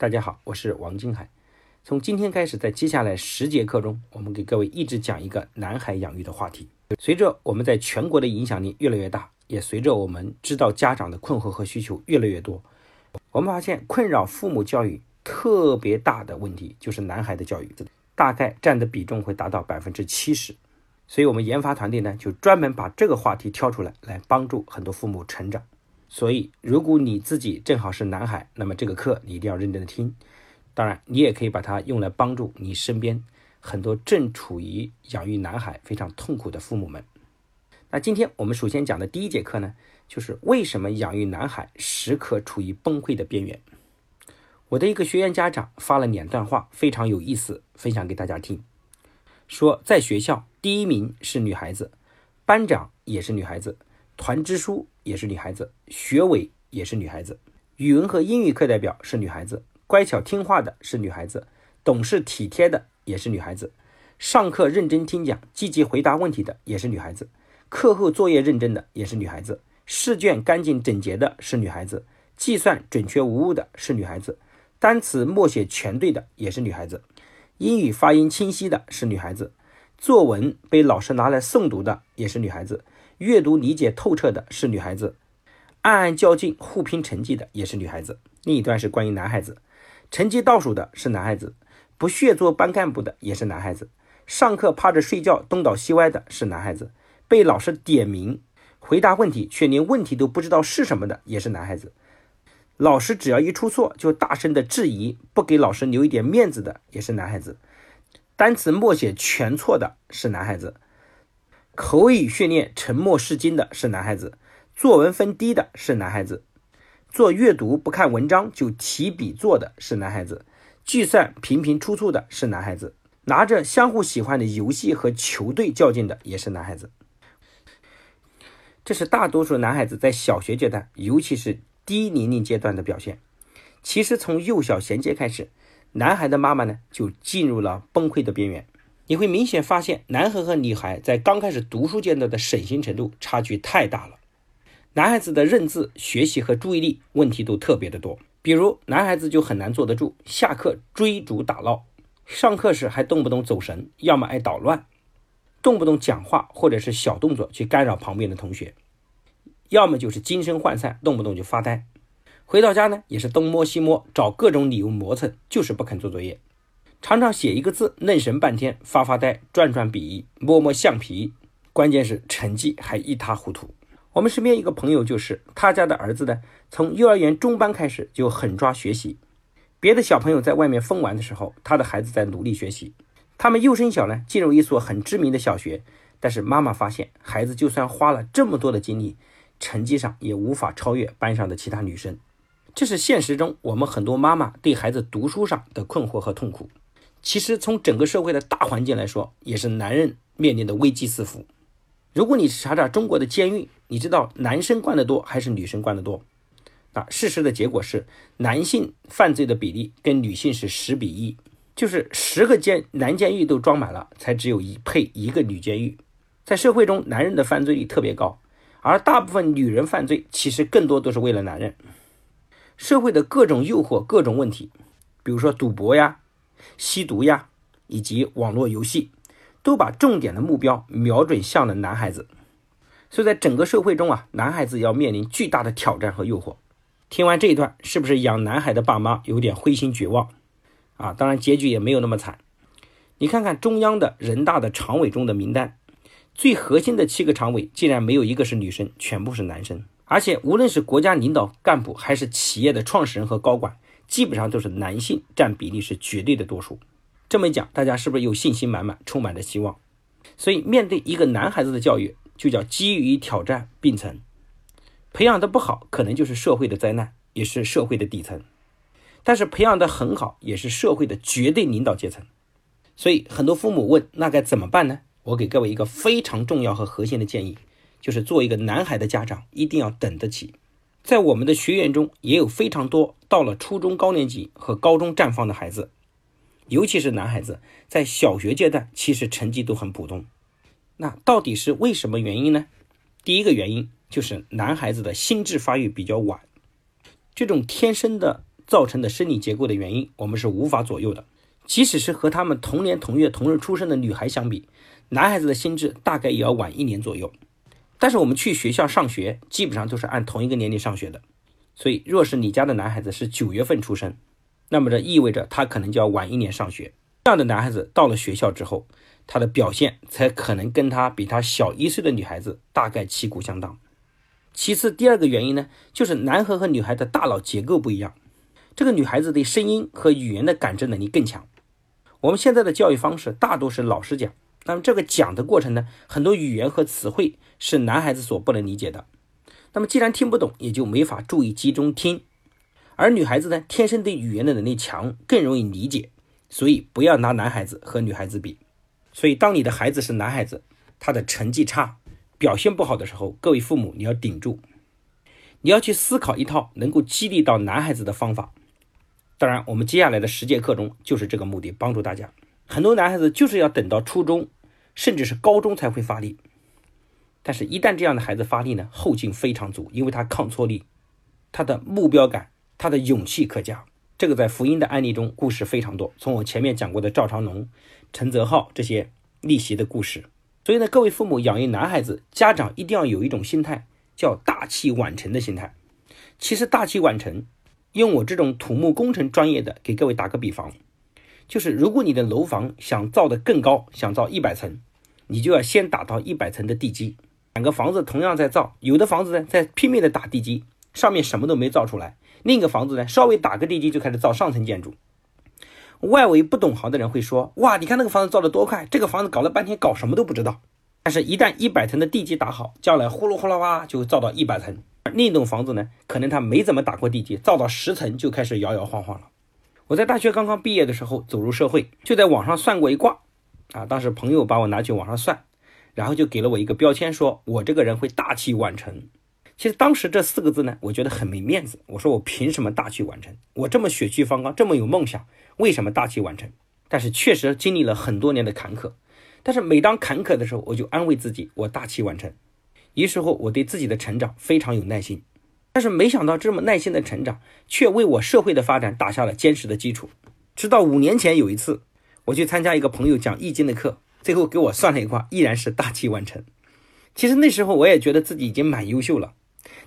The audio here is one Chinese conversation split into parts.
大家好，我是王金海。从今天开始，在接下来十节课中，我们给各位一直讲一个男孩养育的话题。随着我们在全国的影响力越来越大，也随着我们知道家长的困惑和需求越来越多，我们发现困扰父母教育特别大的问题就是男孩的教育，大概占的比重会达到百分之七十。所以，我们研发团队呢，就专门把这个话题挑出来，来帮助很多父母成长。所以，如果你自己正好是男孩，那么这个课你一定要认真的听。当然，你也可以把它用来帮助你身边很多正处于养育男孩非常痛苦的父母们。那今天我们首先讲的第一节课呢，就是为什么养育男孩时刻处于崩溃的边缘。我的一个学员家长发了两段话，非常有意思，分享给大家听。说在学校第一名是女孩子，班长也是女孩子。团支书也是女孩子，学委也是女孩子，语文和英语课代表是女孩子，乖巧听话的是女孩子，懂事体贴的也是女孩子，上课认真听讲、积极回答问题的也是女孩子，课后作业认真的也是女孩子，试卷干净整洁的是女孩子，计算准确无误的是女孩子，单词默写全对的也是女孩子，英语发音清晰的是女孩子，作文被老师拿来诵读的也是女孩子。阅读理解透彻的是女孩子，暗暗较劲互拼成绩的也是女孩子。另一段是关于男孩子，成绩倒数的是男孩子，不屑做班干部的也是男孩子，上课趴着睡觉东倒西歪的是男孩子，被老师点名。回答问题却连问题都不知道是什么的也是男孩子，老师只要一出错就大声的质疑，不给老师留一点面子的也是男孩子，单词默写全错的是男孩子。口语训练沉默是金的是男孩子，作文分低的是男孩子，做阅读不看文章就提笔做的是男孩子，计算频频出错的是男孩子，拿着相互喜欢的游戏和球队较劲的也是男孩子。这是大多数男孩子在小学阶段，尤其是低年龄阶段的表现。其实从幼小衔接开始，男孩的妈妈呢就进入了崩溃的边缘。你会明显发现，男孩和女孩在刚开始读书阶段的省心程度差距太大了。男孩子的认字、学习和注意力问题都特别的多，比如男孩子就很难坐得住，下课追逐打闹，上课时还动不动走神，要么爱捣乱，动不动讲话或者是小动作去干扰旁边的同学，要么就是精神涣散，动不动就发呆。回到家呢，也是东摸西摸，找各种理由磨蹭，就是不肯做作业。常常写一个字愣神半天，发发呆，转转笔，摸摸橡皮，关键是成绩还一塌糊涂。我们身边一个朋友就是，他家的儿子呢，从幼儿园中班开始就狠抓学习，别的小朋友在外面疯玩的时候，他的孩子在努力学习。他们幼升小呢，进入一所很知名的小学，但是妈妈发现，孩子就算花了这么多的精力，成绩上也无法超越班上的其他女生。这是现实中我们很多妈妈对孩子读书上的困惑和痛苦。其实从整个社会的大环境来说，也是男人面临的危机四伏。如果你查查中国的监狱，你知道男生关的多还是女生关的多？啊，事实的结果是，男性犯罪的比例跟女性是十比一，就是十个监男监狱都装满了，才只有一配一个女监狱。在社会中，男人的犯罪率特别高，而大部分女人犯罪其实更多都是为了男人。社会的各种诱惑、各种问题，比如说赌博呀。吸毒呀，以及网络游戏，都把重点的目标瞄准向了男孩子。所以在整个社会中啊，男孩子要面临巨大的挑战和诱惑。听完这一段，是不是养男孩的爸妈有点灰心绝望啊？当然，结局也没有那么惨。你看看中央的人大的常委中的名单，最核心的七个常委竟然没有一个是女生，全部是男生。而且无论是国家领导干部，还是企业的创始人和高管。基本上都是男性占比例是绝对的多数，这么一讲，大家是不是有信心满满，充满着希望？所以面对一个男孩子的教育，就叫机遇与挑战并存，培养的不好，可能就是社会的灾难，也是社会的底层；但是培养的很好，也是社会的绝对领导阶层。所以很多父母问，那该怎么办呢？我给各位一个非常重要和核心的建议，就是做一个男孩的家长，一定要等得起。在我们的学员中，也有非常多到了初中高年级和高中绽放的孩子，尤其是男孩子，在小学阶段其实成绩都很普通。那到底是为什么原因呢？第一个原因就是男孩子的心智发育比较晚，这种天生的造成的生理结构的原因，我们是无法左右的。即使是和他们同年同月同日出生的女孩相比，男孩子的心智大概也要晚一年左右。但是我们去学校上学，基本上都是按同一个年龄上学的。所以，若是你家的男孩子是九月份出生，那么这意味着他可能就要晚一年上学。这样的男孩子到了学校之后，他的表现才可能跟他比他小一岁的女孩子大概旗鼓相当。其次，第二个原因呢，就是男孩和女孩的大脑结构不一样。这个女孩子对声音和语言的感知能力更强。我们现在的教育方式大多是老师讲，那么这个讲的过程呢，很多语言和词汇是男孩子所不能理解的。那么既然听不懂，也就没法注意集中听。而女孩子呢，天生对语言的能力强，更容易理解。所以不要拿男孩子和女孩子比。所以当你的孩子是男孩子，他的成绩差。表现不好的时候，各位父母你要顶住，你要去思考一套能够激励到男孩子的方法。当然，我们接下来的十节课中就是这个目的，帮助大家。很多男孩子就是要等到初中，甚至是高中才会发力。但是，一旦这样的孩子发力呢，后劲非常足，因为他抗挫力，他的目标感，他的勇气可嘉。这个在福音的案例中故事非常多，从我前面讲过的赵长龙、陈泽浩这些逆袭的故事。所以呢，各位父母养育男孩子，家长一定要有一种心态，叫大器晚成的心态。其实大器晚成，用我这种土木工程专业的给各位打个比方，就是如果你的楼房想造得更高，想造一百层，你就要先打到一百层的地基。两个房子同样在造，有的房子呢在拼命的打地基，上面什么都没造出来；另一个房子呢稍微打个地基就开始造上层建筑。外围不懂行的人会说：“哇，你看那个房子造的多快，这个房子搞了半天搞什么都不知道。”但是，一旦一百层的地基打好，将来呼噜呼啦哇就造到一百层。而另一栋房子呢，可能他没怎么打过地基，造到十层就开始摇摇晃晃了。我在大学刚刚毕业的时候走入社会，就在网上算过一卦啊。当时朋友把我拿去网上算，然后就给了我一个标签，说我这个人会大器晚成。其实当时这四个字呢，我觉得很没面子。我说我凭什么大器晚成？我这么血气方刚，这么有梦想。为什么大器晚成？但是确实经历了很多年的坎坷。但是每当坎坷的时候，我就安慰自己，我大器晚成。于是乎，我对自己的成长非常有耐心。但是没想到，这么耐心的成长，却为我社会的发展打下了坚实的基础。直到五年前有一次，我去参加一个朋友讲易经的课，最后给我算了一卦，依然是大器晚成。其实那时候我也觉得自己已经蛮优秀了，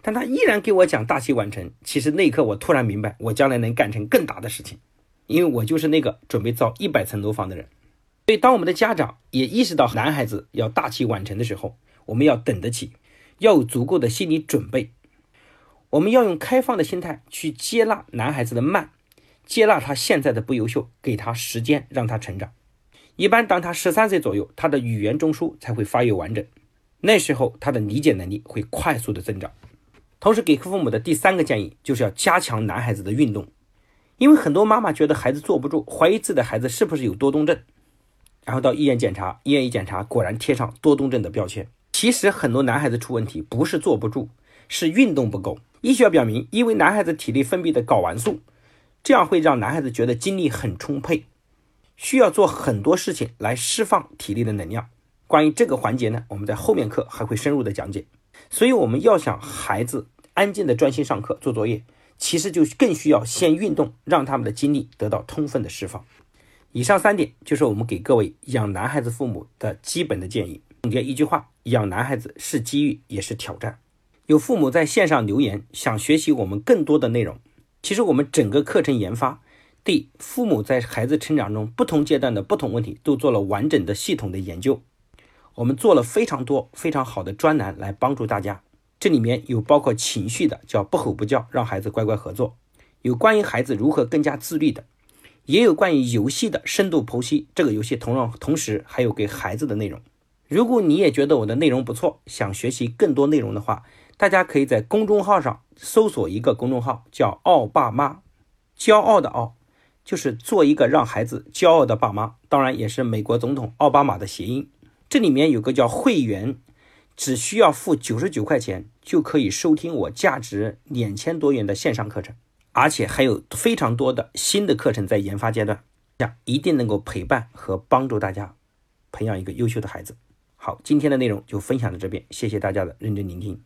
但他依然给我讲大器晚成。其实那一刻，我突然明白，我将来能干成更大的事情。因为我就是那个准备造一百层楼房的人，所以当我们的家长也意识到男孩子要大器晚成的时候，我们要等得起，要有足够的心理准备。我们要用开放的心态去接纳男孩子的慢，接纳他现在的不优秀，给他时间让他成长。一般当他十三岁左右，他的语言中枢才会发育完整，那时候他的理解能力会快速的增长。同时，给父母的第三个建议就是要加强男孩子的运动。因为很多妈妈觉得孩子坐不住，怀疑自己的孩子是不是有多动症，然后到医院检查，医院一检查，果然贴上多动症的标签。其实很多男孩子出问题不是坐不住，是运动不够。医学表明，因为男孩子体内分泌的睾丸素，这样会让男孩子觉得精力很充沛，需要做很多事情来释放体力的能量。关于这个环节呢，我们在后面课还会深入的讲解。所以我们要想孩子安静的专心上课做作业。其实就更需要先运动，让他们的精力得到充分的释放。以上三点就是我们给各位养男孩子父母的基本的建议。总结一句话：养男孩子是机遇，也是挑战。有父母在线上留言，想学习我们更多的内容。其实我们整个课程研发，对父母在孩子成长中不同阶段的不同问题，都做了完整的系统的研究。我们做了非常多非常好的专栏来帮助大家。这里面有包括情绪的，叫不吼不叫，让孩子乖乖合作；有关于孩子如何更加自律的，也有关于游戏的深度剖析。这个游戏同样同时还有给孩子的内容。如果你也觉得我的内容不错，想学习更多内容的话，大家可以在公众号上搜索一个公众号，叫“奥爸妈”，骄傲的傲，就是做一个让孩子骄傲的爸妈。当然，也是美国总统奥巴马的谐音。这里面有个叫会员。只需要付九十九块钱，就可以收听我价值两千多元的线上课程，而且还有非常多的新的课程在研发阶段，这样一定能够陪伴和帮助大家培养一个优秀的孩子。好，今天的内容就分享到这边，谢谢大家的认真聆听。